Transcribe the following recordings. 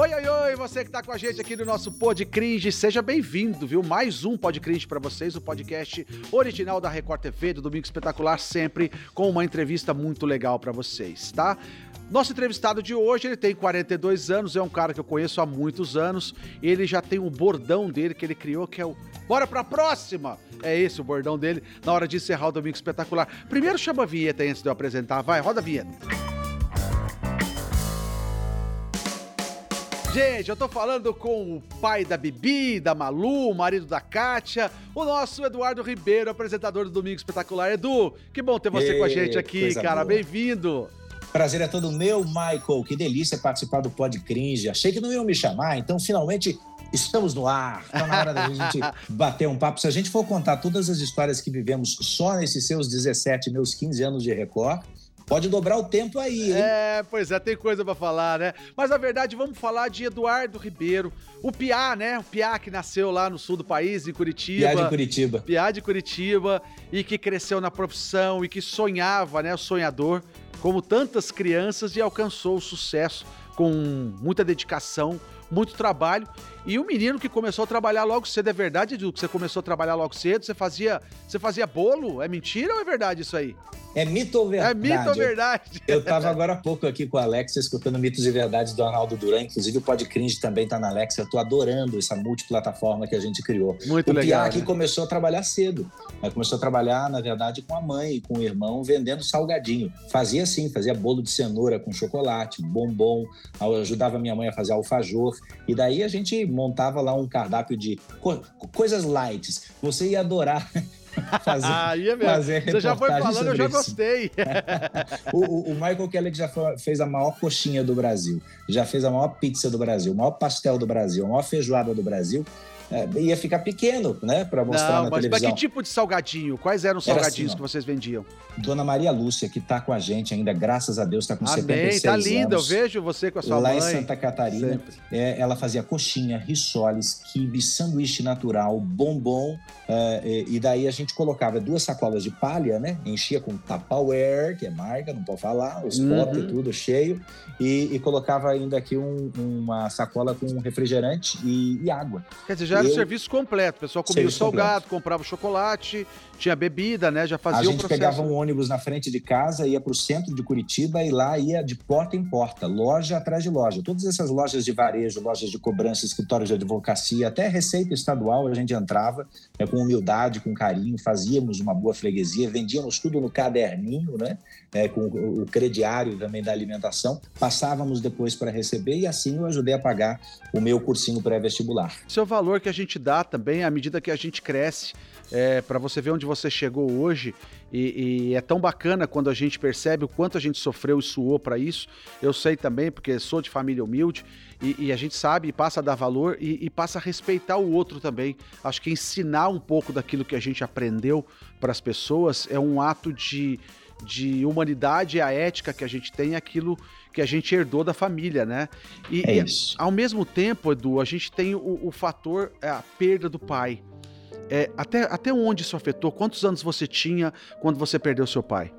Oi, oi, oi, você que tá com a gente aqui no nosso Pod Cringe, seja bem-vindo, viu? Mais um Pod Cringe pra vocês, o podcast original da Record TV, do Domingo Espetacular, sempre com uma entrevista muito legal pra vocês, tá? Nosso entrevistado de hoje, ele tem 42 anos, é um cara que eu conheço há muitos anos. Ele já tem um bordão dele que ele criou, que é o Bora pra próxima! É esse o bordão dele na hora de encerrar o Domingo Espetacular. Primeiro chama a vinheta antes de eu apresentar. Vai, roda a vinheta. Gente, eu tô falando com o pai da Bibi, da Malu, o marido da Kátia, o nosso Eduardo Ribeiro, apresentador do Domingo Espetacular. Edu, que bom ter você Ei, com a gente aqui, cara. Bem-vindo. Prazer é todo meu, Michael. Que delícia participar do Pod Cringe. Achei que não iam me chamar, então finalmente estamos no ar. Está na hora da gente bater um papo. Se a gente for contar todas as histórias que vivemos só nesses seus 17, meus 15 anos de Record, pode dobrar o tempo aí, hein? É, pois é, tem coisa pra falar, né? Mas na verdade, vamos falar de Eduardo Ribeiro, o Piá, né? O Piá que nasceu lá no sul do país, em Curitiba. Piá de Curitiba. Piá de Curitiba e que cresceu na profissão e que sonhava, né? O sonhador, como tantas crianças, e alcançou o sucesso com muita dedicação, muito trabalho. E o menino que começou a trabalhar logo cedo, é verdade, Edu, que você começou a trabalhar logo cedo? Você fazia, você fazia bolo? É mentira ou é verdade isso aí? É mito ou verdade? É mito ou verdade? Eu estava agora há pouco aqui com a Alexa escutando Mitos e Verdades do Arnaldo Duran, inclusive o Pod Cringe também está na Alexa. Eu estou adorando essa multiplataforma que a gente criou. Muito o legal. Piá aqui né? começou a trabalhar cedo. Né? Começou a trabalhar, na verdade, com a mãe e com o irmão, vendendo salgadinho. Fazia assim, fazia bolo de cenoura com chocolate, bombom, ajudava minha mãe a fazer alfajor. E daí a gente montava lá um cardápio de co coisas light. Você ia adorar fazer, Ah, ia mesmo. fazer Você já foi falando, eu já isso. gostei. o, o- Michael Kelly já foi- fez a maior coxinha do Brasil, já fez a maior pizza do Brasil, o maior pastel do Brasil, a maior feijoada do Brasil, é, ia ficar pequeno, né, para mostrar Não, na mas, mas televisão. que tipo de salgadinho? Quais eram os Era salgadinhos assim, que vocês vendiam? Dona Maria Lúcia, que tá com a gente ainda, graças a Deus, tá com Amém, 76 tá linda. Eu anos. vejo você com a sua lá mãe. em Santa Catarina, é, ela fazia coxinha, risoles, quibe, sanduíche natural, bombom, é, e, e daí a gente colocava duas sacolas de palha, né? Enchia com Tupperware, que é marca, não pode falar, os Uhum. potes tudo cheio, e, e colocava ainda aqui um- uma sacola com refrigerante e, e água. Quer dizer, já era o serviço completo. O pessoal comia o Serviço salgado, comprava o chocolate, tinha bebida, né? Já fazia a o gente processo. pegava um ônibus na frente de casa, ia para o centro de Curitiba e lá ia de porta em porta, loja atrás de loja. Todas essas lojas de varejo, lojas de cobrança, escritórios de advocacia, até Receita Estadual, a gente entrava né, com humildade, com carinho, fazíamos uma boa freguesia, vendíamos tudo no caderninho, né, é, com o o crediário também da alimentação, passávamos depois para receber e assim eu ajudei a pagar o meu cursinho pré-vestibular. O valor que a gente dá também à medida que a gente cresce, é, para você ver onde você chegou hoje. E, e é tão bacana quando a gente percebe o quanto a gente sofreu e suou para isso. Eu sei também, porque sou de família humilde, e, e a gente sabe passa a dar valor e, e passa a respeitar o outro também. Acho que ensinar um pouco daquilo que a gente aprendeu para as pessoas é um ato de, de humanidade, a ética que a gente tem, aquilo que a gente herdou da família, né? E, É e isso. ao mesmo tempo, Edu, a gente tem o, o fator, é, a perda do pai. É, até, até onde isso afetou? Quantos anos você tinha quando você perdeu seu pai?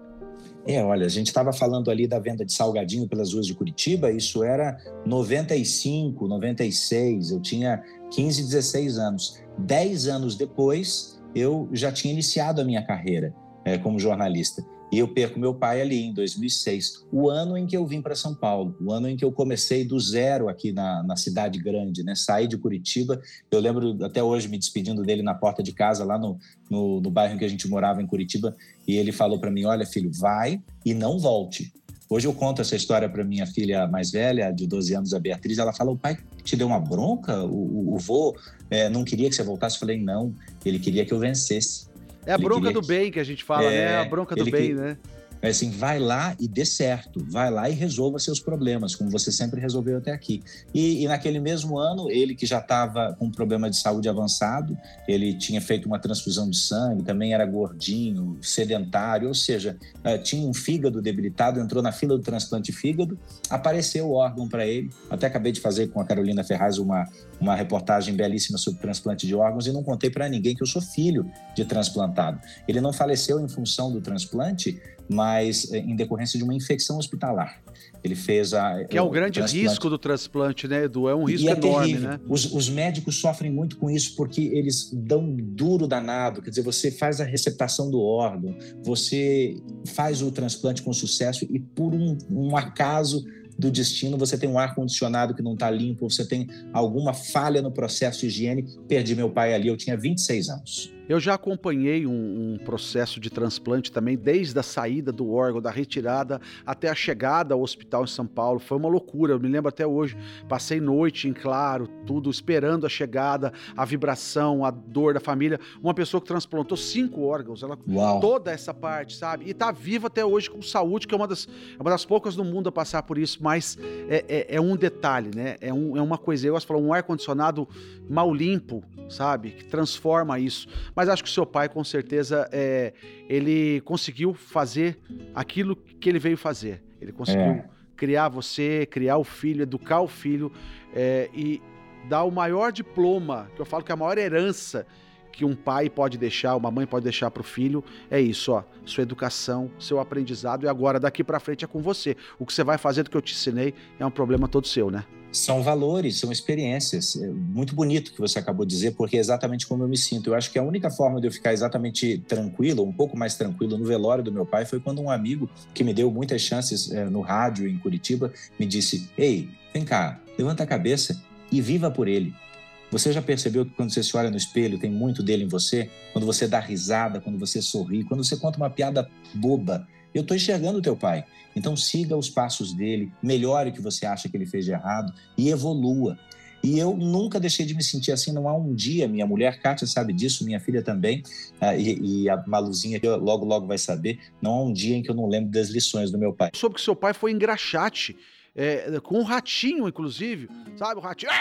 É, olha, a gente estava falando ali da venda de salgadinho pelas ruas de Curitiba, isso era 95, 96, eu tinha 15, 16 anos. Dez anos depois, eu já tinha iniciado a minha carreira eh, como jornalista. E eu perco meu pai ali em 2006, o ano em que eu vim para São Paulo, o ano em que eu comecei do zero aqui na, na cidade grande, né? Saí de Curitiba, eu lembro até hoje me despedindo dele na porta de casa, lá no, no, no bairro em que a gente morava, em Curitiba, e ele falou para mim: Olha, filho, vai e não volte. Hoje eu conto essa história para minha filha mais velha, de 12 anos, a Beatriz. Ela fala: O pai te deu uma bronca? O, o, o vô eh, não queria que você voltasse? Eu falei: Não, ele queria que eu vencesse. É a bronca do bem que a gente fala, É, né? A bronca do bem, que- né? É assim, vai lá e dê certo, vai lá e resolva seus problemas, como você sempre resolveu até aqui. E, e naquele mesmo ano, ele que já estava com um problema de saúde avançado, ele tinha feito uma transfusão de sangue, também era gordinho, sedentário, ou seja, eh, tinha um fígado debilitado, entrou na fila do transplante de fígado, apareceu o órgão para ele. Até acabei de fazer com a Carolina Ferraz uma, uma reportagem belíssima sobre transplante de órgãos e não contei para ninguém que eu sou filho de transplantado. Ele não faleceu em função do transplante, mas em decorrência de uma infecção hospitalar. Ele fez a. Que é o grande risco do transplante, né, Edu? É um risco é enorme, terrível. né? Os, os, médicos sofrem muito com isso porque eles dão duro danado. Quer dizer, você faz a receptação do órgão, você faz o transplante com sucesso e por um, um acaso do destino, você tem um ar-condicionado que não está limpo, você tem alguma falha no processo de higiene. Perdi meu pai ali, eu tinha 26 anos. Eu já acompanhei um, um, processo de transplante também, desde a saída do órgão, da retirada até a chegada ao hospital em São Paulo. Foi uma loucura, eu me lembro até hoje. Passei noite em claro, tudo, esperando a chegada, a vibração, a dor da família. Uma pessoa que transplantou cinco órgãos, ela Uau. toda essa parte, sabe? E está viva até hoje com saúde, que é uma das, é uma das poucas no mundo a passar por isso, mas é, é, é um detalhe, né? É, um, é uma coisa, eu gosto de falar, um ar-condicionado mal limpo, sabe? Que transforma isso mas acho que o seu pai, com certeza, é, ele conseguiu fazer aquilo que ele veio fazer. Ele conseguiu é. criar você, criar o filho, educar o filho é, e dar o maior diploma, que eu falo que é a maior herança que um pai pode deixar, uma mãe pode deixar para o filho, é isso, ó, sua educação, seu aprendizado e agora daqui para frente é com você. O que você vai fazer do que eu te ensinei é um problema todo seu, né? São valores, são experiências. É muito bonito que você acabou de dizer, porque é exatamente como eu me sinto. Eu acho que a única forma de eu ficar exatamente tranquilo, um pouco mais tranquilo no velório do meu pai, foi quando um amigo que me deu muitas chances é, no rádio em Curitiba me disse: Ei, vem cá, levanta a cabeça e viva por ele. Você já percebeu que quando você se olha no espelho tem muito dele em você? Quando você dá risada, quando você sorri, quando você conta uma piada boba, eu estou enxergando o teu pai. Então siga os passos dele, melhore o que você acha que ele fez de errado e evolua. E eu nunca deixei de me sentir assim. Não há um dia, minha mulher, Kátia, sabe disso, minha filha também, uh, e, e, a Maluzinha, logo, logo vai saber. Não há um dia em que eu não lembro das lições do meu pai. Soube que seu pai foi engraxate, é, com um ratinho, inclusive, sabe? O ratinho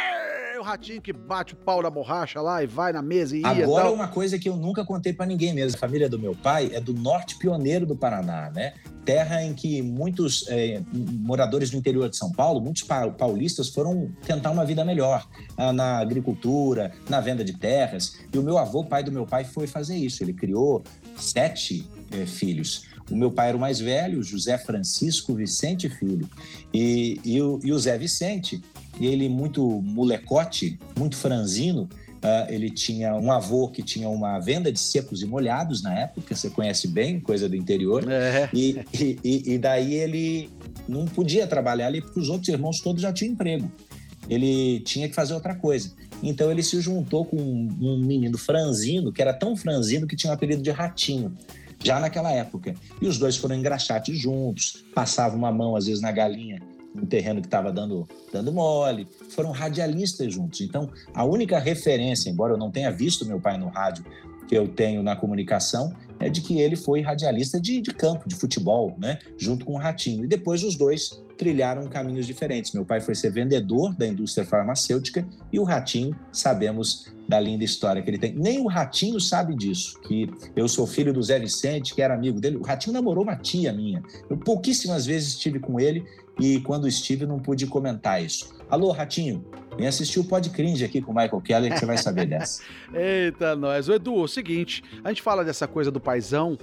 o ratinho que bate o pau na borracha lá e vai na mesa e ia Agora, uma coisa que eu nunca contei para ninguém mesmo. A família do meu pai é do norte pioneiro do Paraná, né? Terra em que muitos é, moradores do interior de São Paulo, muitos paulistas, foram tentar uma vida melhor ah, na agricultura, na venda de terras. E o meu avô, pai do meu pai, foi fazer isso. Ele criou sete é, filhos. O meu pai era o mais velho, José Francisco Vicente Filho. E, e, o, e o Zé Vicente e ele muito molecote, muito franzino. Uh, ele tinha um avô que tinha uma venda de secos e molhados na época, você conhece bem, coisa do interior. É. E, e, e, daí ele não podia trabalhar ali porque os outros irmãos todos já tinham emprego. Ele tinha que fazer outra coisa. Então ele se juntou com um, um menino franzino, que era tão franzino que tinha o apelido de Ratinho já naquela época. E os dois foram engraxates juntos, passavam uma mão às vezes na galinha um terreno que estava dando, dando mole. Foram radialistas juntos. Então, a única referência, embora eu não tenha visto meu pai no rádio, que eu tenho na comunicação, é de que ele foi radialista de, de campo, de futebol, né? junto com o Ratinho. E depois os dois trilharam caminhos diferentes. Meu pai foi ser vendedor da indústria farmacêutica e o Ratinho, sabemos da linda história que ele tem. Nem o Ratinho sabe disso, que eu sou filho do Zé Vicente, que era amigo dele. O Ratinho namorou uma tia minha. Eu pouquíssimas vezes estive com ele e quando estive não pude comentar isso. Alô, Ratinho, vem assistir o Pod Cringe aqui com o Michael Keller que você vai saber dessa. Eita, nós. O Edu, é o seguinte, a gente fala dessa coisa do paizão,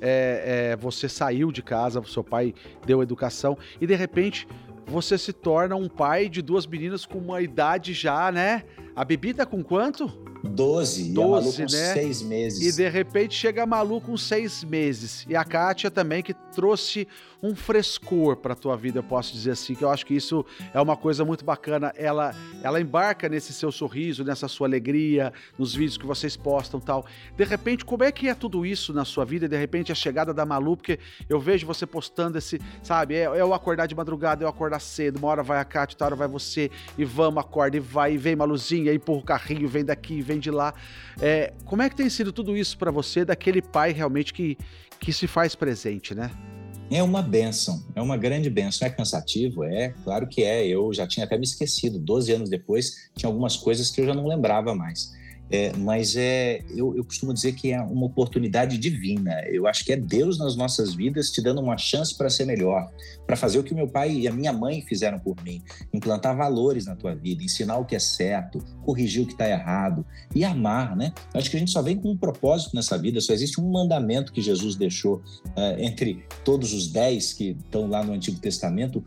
é, é, você saiu de casa, seu pai deu educação e de repente você se torna um pai de duas meninas com uma idade já, né? A bebida com quanto? 12, 12 e a Malu com né? seis meses. E de repente chega a Malu com seis meses. E a Kátia também, que trouxe um frescor para a tua vida, eu posso dizer assim, que eu acho que isso é uma coisa muito bacana. Ela, ela embarca nesse seu sorriso, nessa sua alegria, nos vídeos que vocês postam tal. De repente, como é que é tudo isso na sua vida? De repente, a chegada da Malu, porque eu vejo você postando esse, sabe, é, é eu acordar de madrugada, eu acordar cedo, uma hora vai a Kátia, outra hora vai você, e vamos, acorda, e vai, e vem Maluzinha, e empurra o carrinho, vem daqui, vem de lá. É, como é que tem sido tudo isso para você, daquele pai realmente que, que se faz presente, né? É uma benção, é uma grande benção. É cansativo? É, claro que é. Eu já tinha até me esquecido. Doze anos depois, tinha algumas coisas que eu já não lembrava mais. É, mas é, eu, eu, costumo dizer que é uma oportunidade divina. Eu acho que é Deus nas nossas vidas te dando uma chance para ser melhor, para fazer o que meu pai e a minha mãe fizeram por mim, implantar valores na tua vida, ensinar o que é certo, corrigir o que está errado e amar, né? Eu acho que a gente só vem com um propósito nessa vida. Só existe um mandamento que Jesus deixou uh, entre todos os dez que estão lá no Antigo Testamento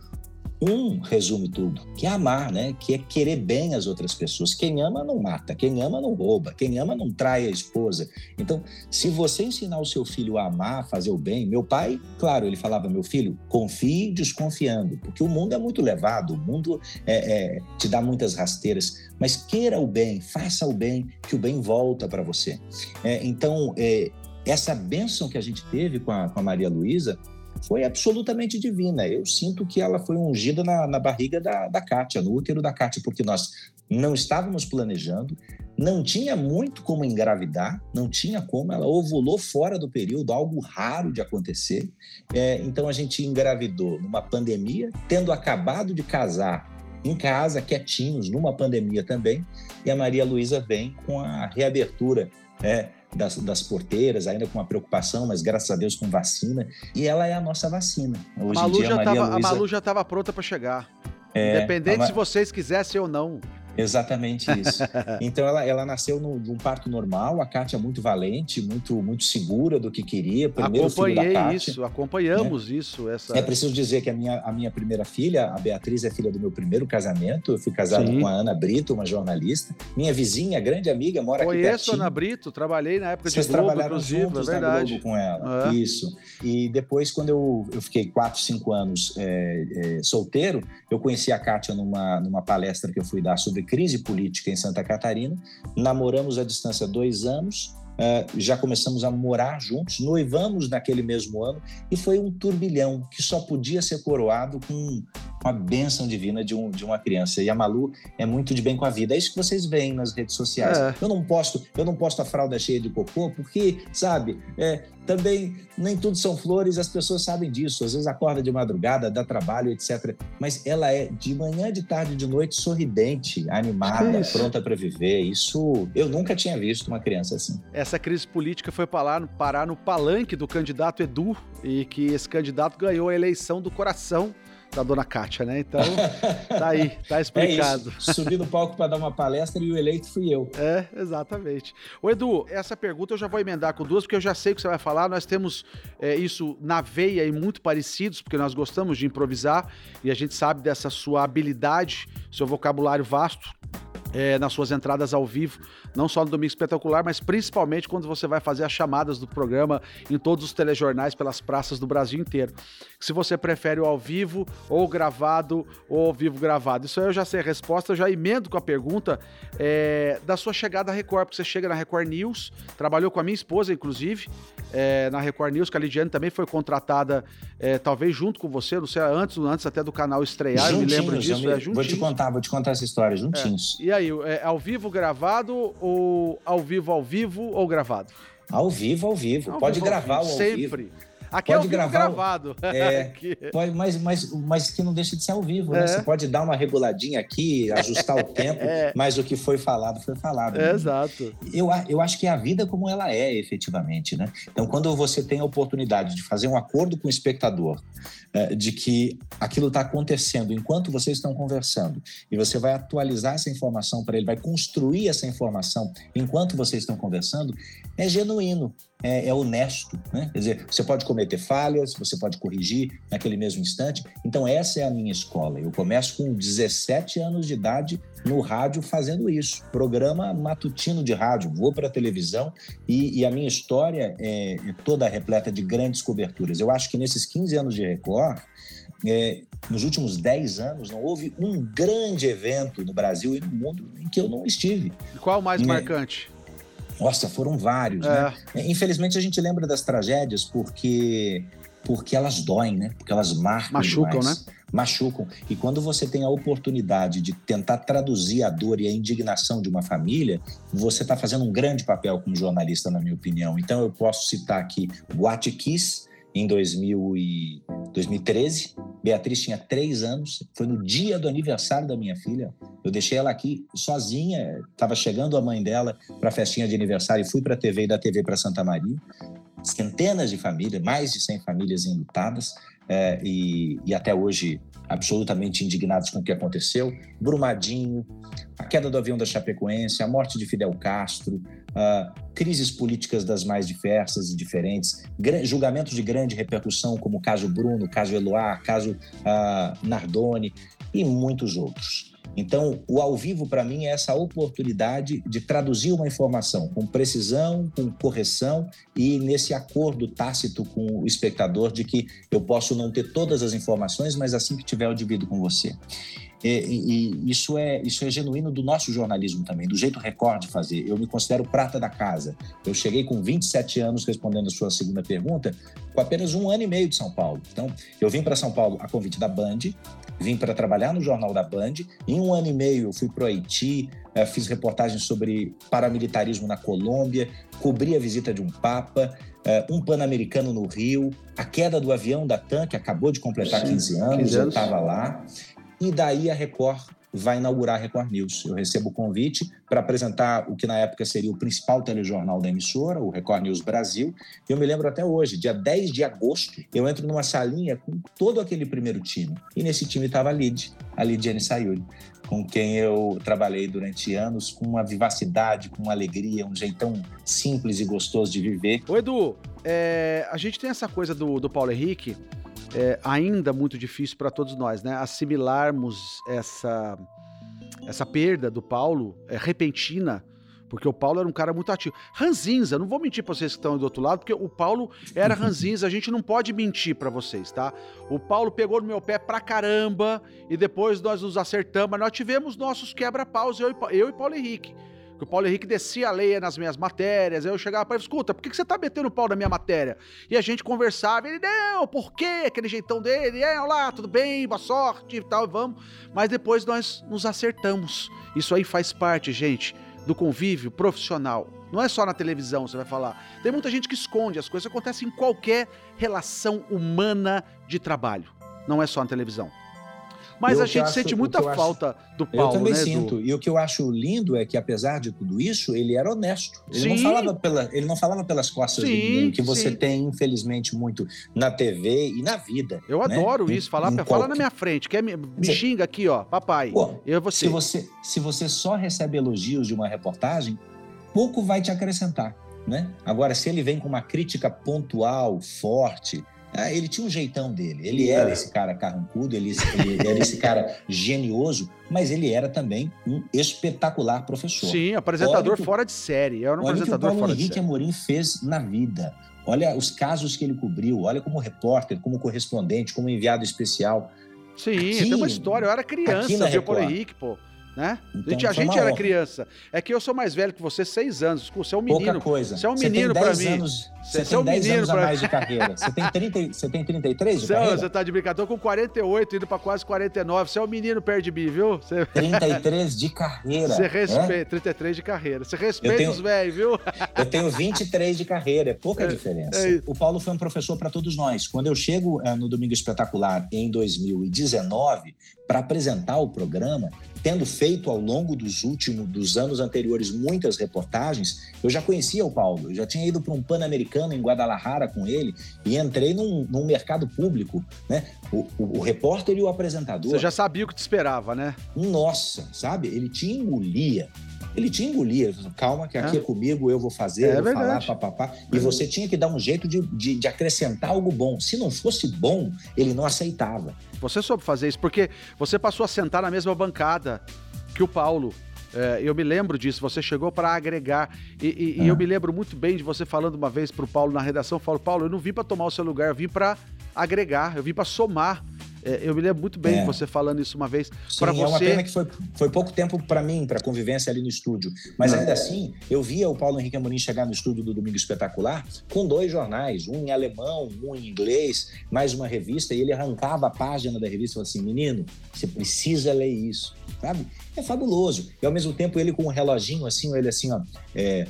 um resume tudo, que é amar, né? Que é querer bem as outras pessoas. Quem ama não mata, quem ama não rouba, quem ama não trai a esposa. Então, se você ensinar o seu filho a amar, a fazer o bem, meu pai, claro, ele falava, meu filho, confie desconfiando, porque o mundo é muito levado, o mundo é, é, te dá muitas rasteiras, mas queira o bem, faça o bem, que o bem volta para você. É, então, é, essa bênção que a gente teve com a, com a Maria Luísa foi absolutamente divina. Eu sinto que ela foi ungida na, na barriga da, da Kátia, no útero da Kátia, porque nós não estávamos planejando, não tinha muito como engravidar, não tinha como, ela ovulou fora do período, algo raro de acontecer. É, então a gente engravidou numa pandemia, tendo acabado de casar em casa, quietinhos, numa pandemia também, e a Maria Luísa vem com a reabertura. É, das, das porteiras, ainda com uma preocupação, mas graças a Deus com vacina. E ela é a nossa vacina. Hoje a Malu, em dia, já, a Maria tava, Luiza... a Malu já estava pronta para chegar. É, Independente a... se vocês quisessem ou não. Exatamente isso. Então ela, ela nasceu no, de um parto normal, a Kátia é muito valente, muito muito segura do que queria. Primeiro Acompanhei Kátia, isso, acompanhamos né? isso. Essa... É preciso dizer que a minha, a minha primeira filha, a Beatriz, é filha do meu primeiro casamento. Eu fui casado Sim. com a Ana Brito, uma jornalista. Minha vizinha, grande amiga, mora Conheço aqui pertinho. a Ana Brito, trabalhei na época Vocês de Globo, trabalharam juntos é verdade. na Globo com ela. É. Isso. E depois, quando eu, eu fiquei quatro, cinco anos é, é, solteiro, eu conheci a Kátia numa, numa palestra que eu fui dar sobre crise política em Santa Catarina. Namoramos à distância dois anos, Uh, já começamos a morar juntos, noivamos naquele mesmo ano e foi um turbilhão que só podia ser coroado com uma bênção divina de, um, de uma criança. E a Malu é muito de bem com a vida. É isso que vocês veem nas redes sociais. É. Eu não posto, eu não posto a fralda cheia de cocô porque, sabe, é, também nem tudo são flores, as pessoas sabem disso. Às vezes acorda de madrugada, dá trabalho, etc. Mas ela é de manhã, de tarde, de noite, sorridente, animada, é pronta para viver. Isso eu nunca tinha visto uma criança assim. Essa crise política foi parar, parar no palanque do candidato Edu e que esse candidato ganhou a eleição do coração da dona Kátia, né? Então, tá aí, tá é explicado. É Subi no palco para dar uma palestra e o eleito fui eu. É, exatamente. O Edu, essa pergunta eu já vou emendar com duas, porque eu já sei o que você vai falar. Nós temos é, isso na veia e muito parecidos, porque nós gostamos de improvisar e a gente sabe dessa sua habilidade, seu vocabulário vasto é, nas suas entradas ao vivo, não só no Domingo Espetacular, mas principalmente quando você vai fazer as chamadas do programa em todos os telejornais pelas praças do Brasil inteiro. Se você prefere o ao vivo, ou gravado, ou ao vivo gravado. Isso aí eu já sei a resposta, eu já emendo com a pergunta é, da sua chegada à Record, porque você chega na Record News, trabalhou com a minha esposa, inclusive, é, na Record News, que a Lidiane também foi contratada, é, talvez junto com você, não sei, antes, antes até do canal estrear, juntinhos, eu me lembro disso. Me... É, vou te contar, vou te contar essa história, juntinhos. É. E aí, é ao vivo gravado ou ao vivo ao vivo ou gravado? Ao vivo, ao vivo. Ao Pode vivo, gravar ao vivo. Sempre. Aqui pode é gravar gravado. É, pode, mas, mas, mas que não deixa de ser ao vivo, né? é. né? Você pode dar uma reguladinha aqui, ajustar o tempo, é. mas o que foi falado, foi falado. Né? Exato. Eu, eu acho que é a vida como ela é, efetivamente, né? Então, quando você tem a oportunidade de fazer um acordo com o espectador, é, de que aquilo está acontecendo enquanto vocês estão conversando, e você vai atualizar essa informação para ele, vai construir essa informação enquanto vocês estão conversando, é genuíno é, é, honesto, né? Quer dizer, você pode cometer falhas, você pode corrigir naquele mesmo instante. Então, essa é a minha escola. Eu começo com 17 anos de idade no rádio fazendo isso. Programa matutino de rádio, vou para a televisão e, e, a minha história é, é, toda repleta de grandes coberturas. Eu acho que nesses 15 anos de Record, é, nos últimos 10 anos, não houve um grande evento no Brasil e no mundo em que eu não estive. E qual o mais marcante? Nossa, foram vários, né? é. né? Infelizmente a gente lembra das tragédias porque porque elas doem, né? Porque elas marcam Machucam, demais. né? Machucam. E quando você tem a oportunidade de tentar traduzir a dor e a indignação de uma família, você está fazendo um grande papel como jornalista, na minha opinião. Então eu posso citar aqui Kiss, em 2000 e 2013. Beatriz tinha três anos, foi no dia do aniversário da minha filha. Eu deixei ela aqui sozinha, estava chegando a mãe dela para a festinha de aniversário e fui para a TV e da TV para Santa Maria. Centenas de famílias, mais de 100 famílias enlutadas é, e, e até hoje absolutamente indignados com o que aconteceu. Brumadinho, a queda do avião da Chapecoense, a morte de Fidel Castro, uh, crises políticas das mais diversas e diferentes, julgamentos de grande repercussão, como o caso Bruno, caso Eloá, caso uh, Nardoni e muitos outros. Então, o ao vivo, para mim, é essa oportunidade de traduzir uma informação com precisão, com correção e nesse acordo tácito com o espectador de que eu posso não ter todas as informações, mas assim que tiver, eu divido com você. E, e, isso, é, isso é genuíno do nosso jornalismo também, do jeito Record de fazer. Eu me considero prata da casa. Eu cheguei com 27 anos, respondendo a sua segunda pergunta, com apenas um ano e meio de São Paulo. Então, eu vim para São Paulo a convite da Band, vim para trabalhar no Jornal da Band. Em um ano e meio, eu fui para o Haiti, eh, fiz reportagens sobre paramilitarismo na Colômbia, cobri a visita de um Papa, eh, um Pan-Americano no Rio, a queda do avião da TAM, que acabou de completar Sim, 15 anos, 15 anos. eu estava lá. E daí a Record vai inaugurar a Record News. Eu recebo o convite para apresentar o que na época seria o principal telejornal da emissora, o Record News Brasil. E eu me lembro até hoje, dia 10 de agosto, eu entro numa salinha com todo aquele primeiro time. E nesse time estava a Lid, a Lidiane Sayuri, com quem eu trabalhei durante anos, com uma vivacidade, com uma alegria, um jeitão simples e gostoso de viver. Ô Edu, é, a gente tem essa coisa do, do Paulo Henrique, é ainda muito difícil para todos nós, né? Assimilarmos essa, essa perda do Paulo é, repentina, porque o Paulo era um cara muito ativo. Ranzinza, não vou mentir para vocês que estão do outro lado, porque o Paulo era ranzinza, a gente não pode mentir para vocês, tá? O Paulo pegou no meu pé pra caramba e depois nós nos acertamos, mas nós tivemos nossos quebra-paus, eu, eu e Paulo Henrique que o Paulo Henrique descia a lei nas minhas matérias, aí eu chegava para ele, escuta, por que, que você tá metendo pau na minha matéria? E a gente conversava, ele, não, por quê? Aquele jeitão dele, é, olá, tudo bem, boa sorte e tal, vamos. Mas depois nós nos acertamos. Isso aí faz parte, gente, do convívio profissional. Não é só na televisão, você vai falar. Tem muita gente que esconde as coisas, acontece em qualquer relação humana de trabalho. Não é só na televisão. Mas eu, a gente sente muita falta acho, do Paulo. Eu também né, sinto. Do... E o que eu acho lindo é que, apesar de tudo isso, ele era honesto. Ele, sim. não falava, pela, ele não falava pelas costas sim, de ninguém, que você sim. tem, infelizmente, muito na TV e na vida. Eu né? adoro isso. Falar, fala qualquer... na minha frente. Quer me, me xinga aqui, ó, papai. Pô, eu você. Se você. Se você só recebe elogios de uma reportagem, pouco vai te acrescentar. Né? Agora, se ele vem com uma crítica pontual, forte, ah, ele tinha um jeitão dele. Ele era é. esse cara carrancudo, ele, ele era esse cara genioso, mas ele era também um espetacular professor. Sim, apresentador que, fora de série. Era um olha apresentador que o Paulo Henrique Amorim fez na vida. Olha os casos que ele cobriu, olha como repórter, como correspondente, como enviado especial. Sim, aqui, tem uma história. Eu era criança, viu, Paulo Henrique, pô né? Então, a gente, era honra. criança. É que eu sou mais velho que você, seis anos. Você é um menino. Pouca coisa. Você é um menino para mim. Anos, você, você tem é um 10 menino anos pra... a mais de carreira. Você tem, 30, você tem 33 de você, carreira? Você tá de brincadeira. Tô com 48, indo para quase 49. Você é um menino perto de mim, viu? Você... 33 de carreira. Você respeita. É? 33 de carreira. Você respeita tenho, os velhos, viu? Eu tenho 23 de carreira. É pouca é, diferença. É o Paulo foi um professor para todos nós. Quando eu chego uh, no Domingo Espetacular em 2019, para apresentar o programa, tendo feito ao longo dos últimos dos anos anteriores muitas reportagens, eu já conhecia o Paulo, eu já tinha ido para um Pan-Americano em Guadalajara com ele e entrei num, num mercado público, né? O, o, o, repórter e o apresentador. Você já sabia o que te esperava, né? Nossa, sabe? Ele te engolia. Ele te engolia. Calma, que aqui é, é comigo, eu vou fazer, é eu vou verdade. falar, papapá. E é. você tinha que dar um jeito de, de, de acrescentar algo bom. Se não fosse bom, ele não aceitava. Você soube fazer isso, porque você passou a sentar na mesma bancada que o Paulo. É, eu me lembro disso, você chegou para agregar. E, e, e, eu ah. me lembro muito bem de você falando uma vez para o Paulo na redação: Paulo, Paulo, eu não vim para tomar o seu lugar, eu vim para agregar, eu vim para somar. É, eu me lembro muito bem é. você falando isso uma vez. Para você... é uma pena que foi, foi pouco tempo para mim, para convivência ali no estúdio. Mas ainda assim, eu via o Paulo Henrique Amorim chegar no estúdio do Domingo Espetacular com dois jornais, um em alemão, um em inglês, mais uma revista, e ele arrancava a página da revista e falava assim: menino, você precisa ler isso, sabe? É fabuloso. E ao mesmo tempo ele com um reloginho assim, ele assim, ó. É,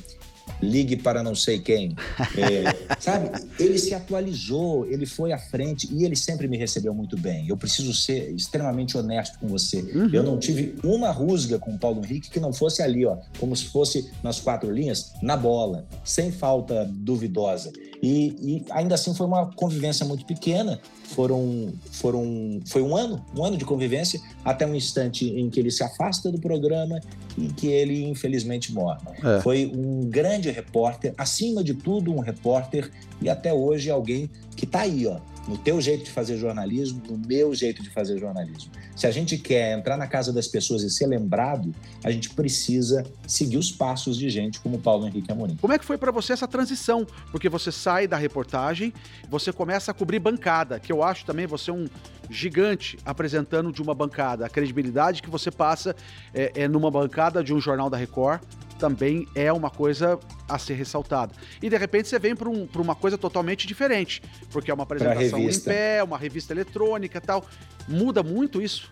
ligue para não sei quem, é, Sabe? Ele se atualizou, ele foi à frente e ele sempre me recebeu muito bem. Eu preciso ser extremamente honesto com você. Uhum. Eu não tive uma rusga com o Paulo Henrique que não fosse ali, ó, como se fosse nas quatro linhas, na bola, sem falta duvidosa. E, e ainda assim foi uma convivência muito pequena. Foram, foram, foi um ano, um ano de convivência, até um instante em que ele se afasta do programa e que ele infelizmente morre. É. Foi um grande repórter, acima de tudo um repórter e até hoje alguém que está aí, ó, no teu jeito de fazer jornalismo, no meu jeito de fazer jornalismo. Se a gente quer entrar na casa das pessoas e ser lembrado, a gente precisa seguir os passos de gente como Paulo Henrique Amorim. Como é que foi para você essa transição? Porque você sai da reportagem, você começa a cobrir bancada, que eu acho também você um gigante apresentando de uma bancada. A credibilidade que você passa é, é numa bancada de um jornal da Record também é uma coisa a ser ressaltada. E de repente você vem para um, uma coisa totalmente diferente, porque é uma apresentação em pé, uma revista eletrônica tal. Muda muito isso?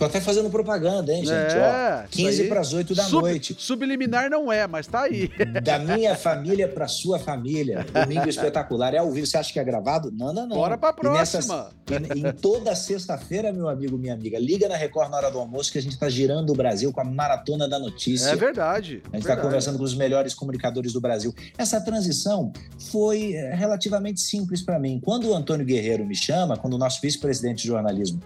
Tô até fazendo propaganda, hein, gente? É, Ó, 15 para as 8 da Sub, noite. Subliminar não é, mas tá aí. Da minha família para sua família. Domingo espetacular. É ao vivo. Você acha que é gravado? Não, não, não. Bora pra próxima. E nessa, em toda sexta-feira, meu amigo, minha amiga, liga na Record na hora do almoço que a gente tá girando o Brasil com a maratona da notícia. É verdade. A gente está conversando com os melhores comunicadores do Brasil. Essa transição foi eh, relativamente simples para mim. Quando o Antônio Guerreiro me chama, quando o nosso vice-presidente de jornalismo,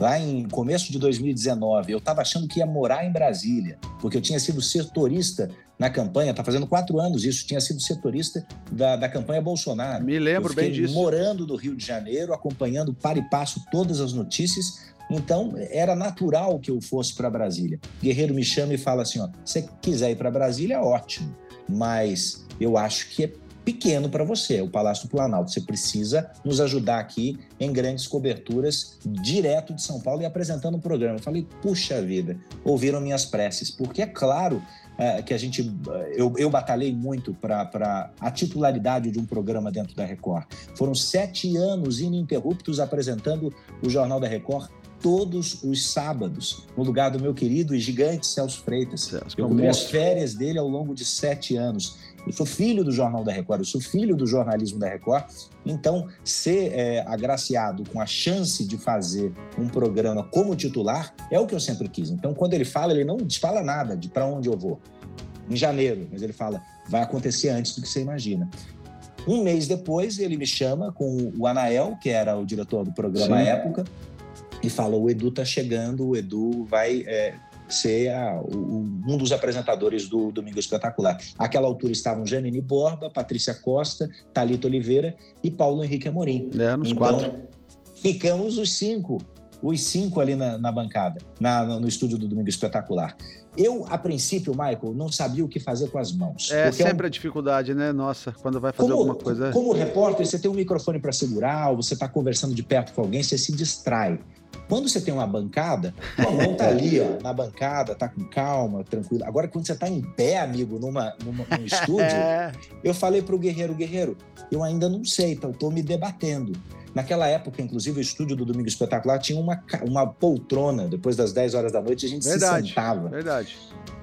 lá em começo de 2000 2019. Eu estava achando que ia morar em Brasília, porque eu tinha sido setorista na campanha, está fazendo quatro anos isso, tinha sido setorista da, da campanha Bolsonaro. Me lembro bem disso. morando no Rio de Janeiro, acompanhando para e passo todas as notícias. Então, era natural que eu fosse para Brasília. Guerreiro me chama e fala assim: ó, se quiser ir para Brasília, ótimo, mas eu acho que é pequeno para você, o Palácio do Planalto. Você precisa nos ajudar aqui em grandes coberturas direto de São Paulo e apresentando um programa. Eu falei, puxa vida, ouviram minhas preces, porque é claro é, que a gente. Eu, eu batalhei muito para a titularidade de um programa dentro da Record. Foram sete anos ininterruptos apresentando o Jornal da Record todos os sábados, no lugar do meu querido e gigante Celso Freitas. Celso, eu cobri as férias dele ao longo de sete anos. Eu sou filho do Jornal da Record, eu sou filho do jornalismo da Record. Então, ser é, agraciado com a chance de fazer um programa como titular é o que eu sempre quis. Então, quando ele fala, ele não fala nada de para onde eu vou. Em janeiro, mas ele fala, vai acontecer antes do que você imagina. Um mês depois, ele me chama com o Anael, que era o diretor do programa à época, e fala: o Edu tá chegando, o Edu vai é, ser a, o, um dos apresentadores do Domingo Espetacular. Àquela altura estavam Janine Borba, Patrícia Costa, Talita Oliveira e Paulo Henrique Amorim. É, nos então, quatro. Ficamos os cinco, os cinco ali na, na bancada, na, no estúdio do Domingo Espetacular. Eu, a princípio, Michael, não sabia o que fazer com as mãos. É sempre é um... a dificuldade, né? Nossa, quando vai fazer como, alguma coisa. Como repórter, você tem um microfone para segurar, ou você está conversando de perto com alguém, você se distrai. Quando você tem uma bancada, a mão tá ali, ó, na bancada, tá com calma, tranquilo. Agora, quando você tá em pé, amigo, numa, numa num estúdio, é. eu falei pro Guerreiro, Guerreiro, eu ainda não sei, então tô me debatendo. Naquela época, inclusive, o estúdio do Domingo Espetacular tinha uma, uma poltrona, depois das 10 horas da noite, a gente verdade, se sentava. Verdade.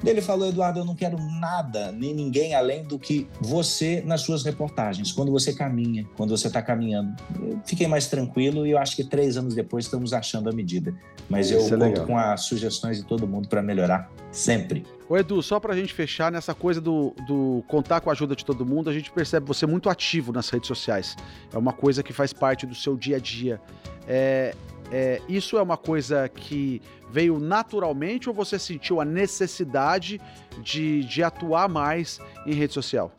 Ele falou, Eduardo, eu não quero nada, nem ninguém além do que você nas suas reportagens, quando você caminha, quando você está caminhando. Eu fiquei mais tranquilo e eu acho que três anos depois estamos achando a medida. Mas Isso eu é conto com as sugestões de todo mundo para melhorar sempre. Ô Edu, só pra gente fechar nessa coisa do, do contar com a ajuda de todo mundo, a gente percebe você muito ativo nas redes sociais. É uma coisa que faz parte do seu dia a dia. É, é, isso é uma coisa que veio naturalmente ou você sentiu a necessidade de, de atuar mais em rede social?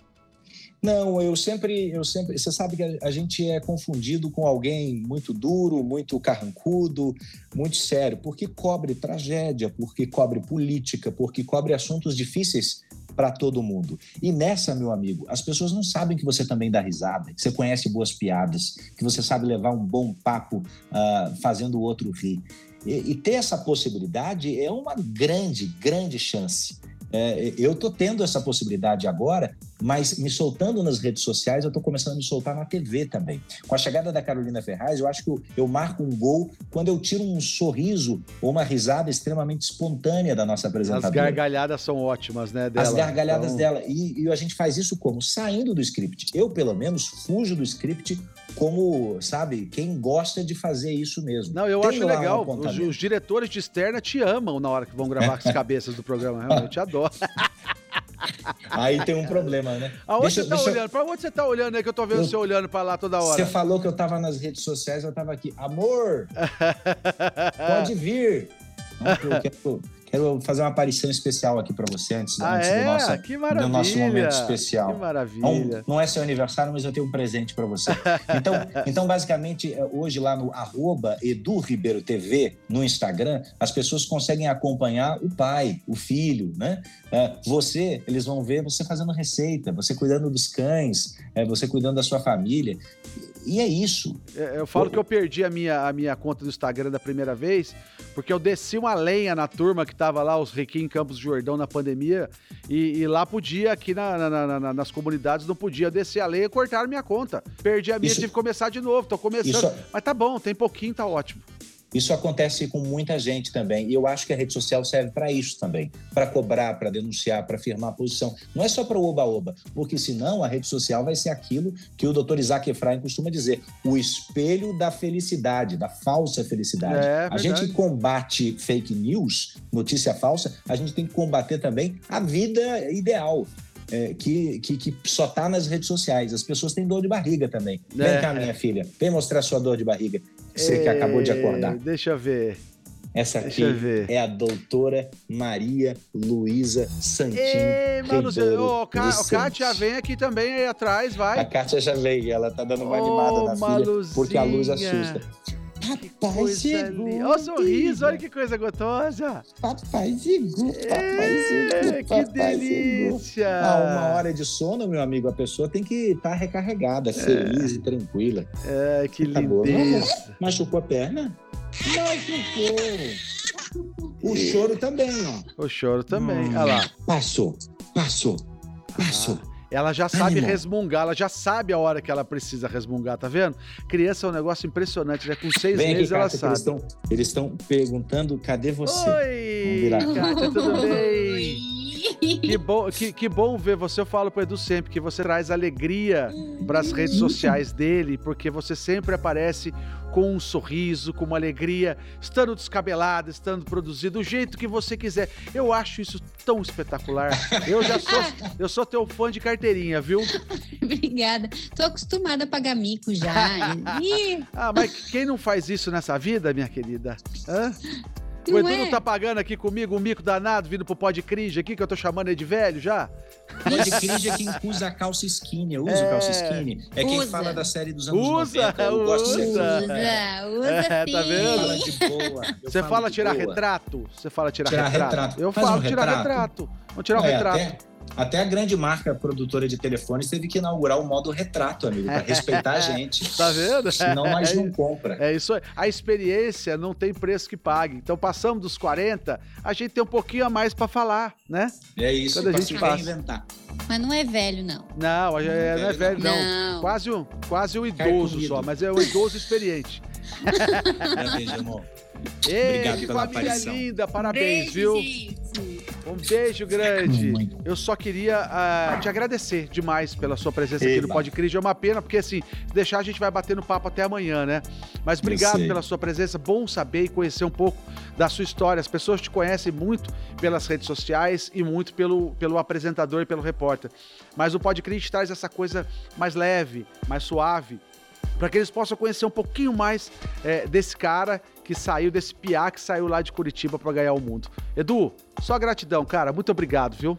Não, eu sempre, eu sempre. Você sabe que a, gente é confundido com alguém muito duro, muito carrancudo, muito sério, porque cobre tragédia, porque cobre política, porque cobre assuntos difíceis para todo mundo. E nessa, meu amigo, as pessoas não sabem que você também dá risada, que você conhece boas piadas, que você sabe levar um bom papo uh, fazendo o outro rir. E, e ter essa possibilidade é uma grande, grande chance É, eu tô tendo essa possibilidade agora, mas me soltando nas redes sociais, eu tô começando a me soltar na TV também. Com a chegada da Carolina Ferraz, eu acho que eu, eu marco um gol quando eu tiro um sorriso ou uma risada extremamente espontânea da nossa apresentadora. As gargalhadas são ótimas, né? Dela. As gargalhadas então... dela. E, e a gente faz isso como? Saindo do script. Eu, pelo menos, fujo do script como, sabe, quem gosta de fazer isso mesmo. Não, eu Tem acho legal. Os, os, diretores de externa te amam na hora que vão gravar as cabeças do programa. Realmente adoro. Aí tem um problema, né? Aonde deixa, você tá deixa... olhando? Pra onde você tá olhando aí que eu tô vendo eu... você olhando pra lá toda hora? Você falou que eu tava nas redes sociais, eu tava aqui. Amor! pode vir! eu quero, Quero fazer uma aparição especial aqui para você antes, ah, antes é? do, nosso, que do nosso momento especial. Que maravilha. Não, não é seu aniversário, mas eu tenho um presente para você. Então, então, basicamente, é, hoje lá no arroba Edu Ribeiro TV, no Instagram, as pessoas conseguem acompanhar o pai, o filho, né? É, você, eles vão ver você fazendo receita, você cuidando dos cães, é, você cuidando da sua família. E é isso. É, eu falo que eu perdi a minha, a minha conta do Instagram da primeira vez, porque eu desci uma lenha na turma que tava lá, os Requim Campos do Jordão, na pandemia, e, e lá podia, aqui na, na, na, nas comunidades, não podia descer a lenha e cortaram minha conta. Perdi a minha, isso, tive que começar de novo, tô começando. Isso, mas tá bom, tem pouquinho, tá ótimo. Isso acontece com muita gente também. E eu acho que a rede social serve para isso também para cobrar, para denunciar, para afirmar a posição. Não é só para o oba-oba, porque senão a rede social vai ser aquilo que o doutor Isaac Efraim costuma dizer: o espelho da felicidade, da falsa felicidade. É, a gente combate fake news, notícia falsa, a gente tem que combater também a vida ideal. É, que, que, que, só tá nas redes sociais. As pessoas têm dor de barriga também. Vem é. cá, minha filha, vem mostrar sua dor de barriga. Você que acabou de acordar. Deixa eu ver. Essa aqui é a doutora Maria Luísa Santin. Ei, mano, o, o Kátia vem aqui também aí atrás, vai. A Kátia já veio, ela tá dando uma animada na filha, porque a luz assusta. Papai chegou. Olha o sorriso, olha que coisa gostosa. Papai chegou, papai chegou. Que delícia. Ah, uma hora de sono, meu amigo, a pessoa tem que estar tá recarregada, feliz é. e tranquila. É, que tá lindeza. Machucou a perna? Machucou. O choro também, ó. O choro também, hum. olha lá. Passou, passou, passou. Ah. Ela já sabe Animal. resmungar, ela já sabe a hora que ela precisa resmungar, tá vendo? Criança é um negócio impressionante, já com seis Vem meses aqui, ela sabe. Eles estão perguntando, cadê você? Oi, Kátia, tudo bem? Que, bom, que, que bom ver você. Eu falo pro Edu sempre que você traz alegria para as redes sociais dele, porque você sempre aparece com um sorriso, com uma alegria, estando descabelado, estando produzido, do jeito que você quiser. Eu acho isso tão espetacular. Eu já sou, eu sou teu fã de carteirinha, viu? Obrigada. Tô acostumada a pagar mico já. ah, mas quem não faz isso nessa vida, minha querida? Hã? O Edu é? não tá pagando aqui comigo um mico danado vindo pro Pod Cringe aqui, que eu tô chamando ele de velho já? Pod Cringe é quem usa calça skinny. Eu uso é... calça skinny. É quem usa. fala da série dos anos usa, 90. Eu usa, gosto usa. Usa, usa é, Tá vendo? Fala de boa. Você fala tirar boa. retrato? Você fala tirar, tirar retrato? retrato. Eu Faz falo um tirar retrato. retrato. Vamos tirar um é, retrato. Até... Até a grande marca produtora de telefones teve que inaugurar o modo retrato, amigo, para respeitar a gente. Tá vendo? Senão nós não compra. É isso aí. A experiência não tem preço que pague. Então, passamos dos 40, a gente tem um pouquinho a mais para falar, né? É isso, Quando a gente passa. inventar. Mas não é velho, não. Não, não, é, não é velho, não. não. Quase, um, quase um idoso só, mas é um idoso experiente. Parabéns, amor. Ei, Obrigado que pela família aparição. linda, parabéns, Beijo, viu? Gente. Um beijo grande. Eu só queria uh, te agradecer demais pela sua presença Eba. aqui no Podcris. É uma pena, porque assim, deixar a gente vai bater no papo até amanhã, né? Mas obrigado pela sua presença. Bom saber e conhecer um pouco da sua história. As pessoas te conhecem muito pelas redes sociais e muito pelo, pelo apresentador e pelo repórter. Mas o Podcris traz essa coisa mais leve, mais suave, para que eles possam conhecer um pouquinho mais é, desse cara que saiu, desse piá que saiu lá de Curitiba para ganhar o mundo. Edu, só gratidão, cara. Muito obrigado, viu?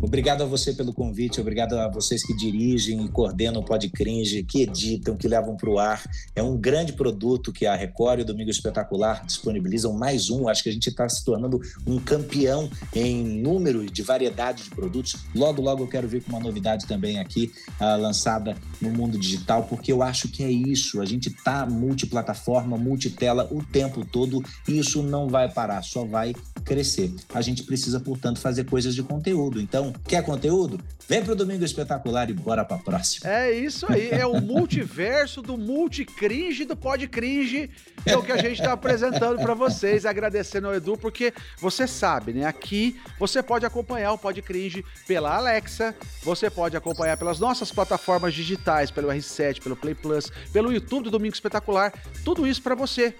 Obrigado a você pelo convite, obrigado a vocês que dirigem e coordenam o Pod Cringe, que editam, que levam para o ar. É um grande produto que a Record e o Domingo Espetacular disponibilizam. Mais um, acho que a gente está se tornando um campeão em número de variedade de produtos. Logo, logo eu quero vir com uma novidade também aqui, uh, lançada no mundo digital, porque eu acho que é isso. A gente está multiplataforma, multitela o tempo todo e isso não vai parar, só vai crescer. A gente precisa, portanto, fazer coisas de conteúdo. Então, quer conteúdo? Vem pro Domingo Espetacular e bora pra próxima. É isso aí, é o multiverso do multicringe do Pod Cringe, que é o que a gente tá apresentando para vocês, agradecendo ao Edu, porque você sabe, né? Aqui você pode acompanhar o Pod Cringe pela Alexa, você pode acompanhar pelas nossas plataformas digitais, pelo R7, pelo Play Plus, pelo YouTube do Domingo Espetacular, tudo isso para você.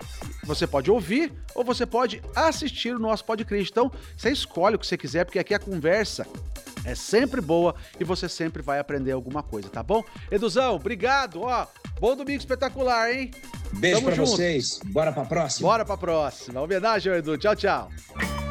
Você pode ouvir ou você pode assistir o nosso Pod Cringe. Então, você escolhe o que você quiser, porque aqui a conversa é sempre boa e você sempre vai aprender alguma coisa, tá bom? Eduzão, obrigado, ó. Bom domingo espetacular, hein? Beijo Tamo pra junto. vocês. Bora pra próxima. Bora pra próxima. Homenagem, Edu. Tchau, tchau.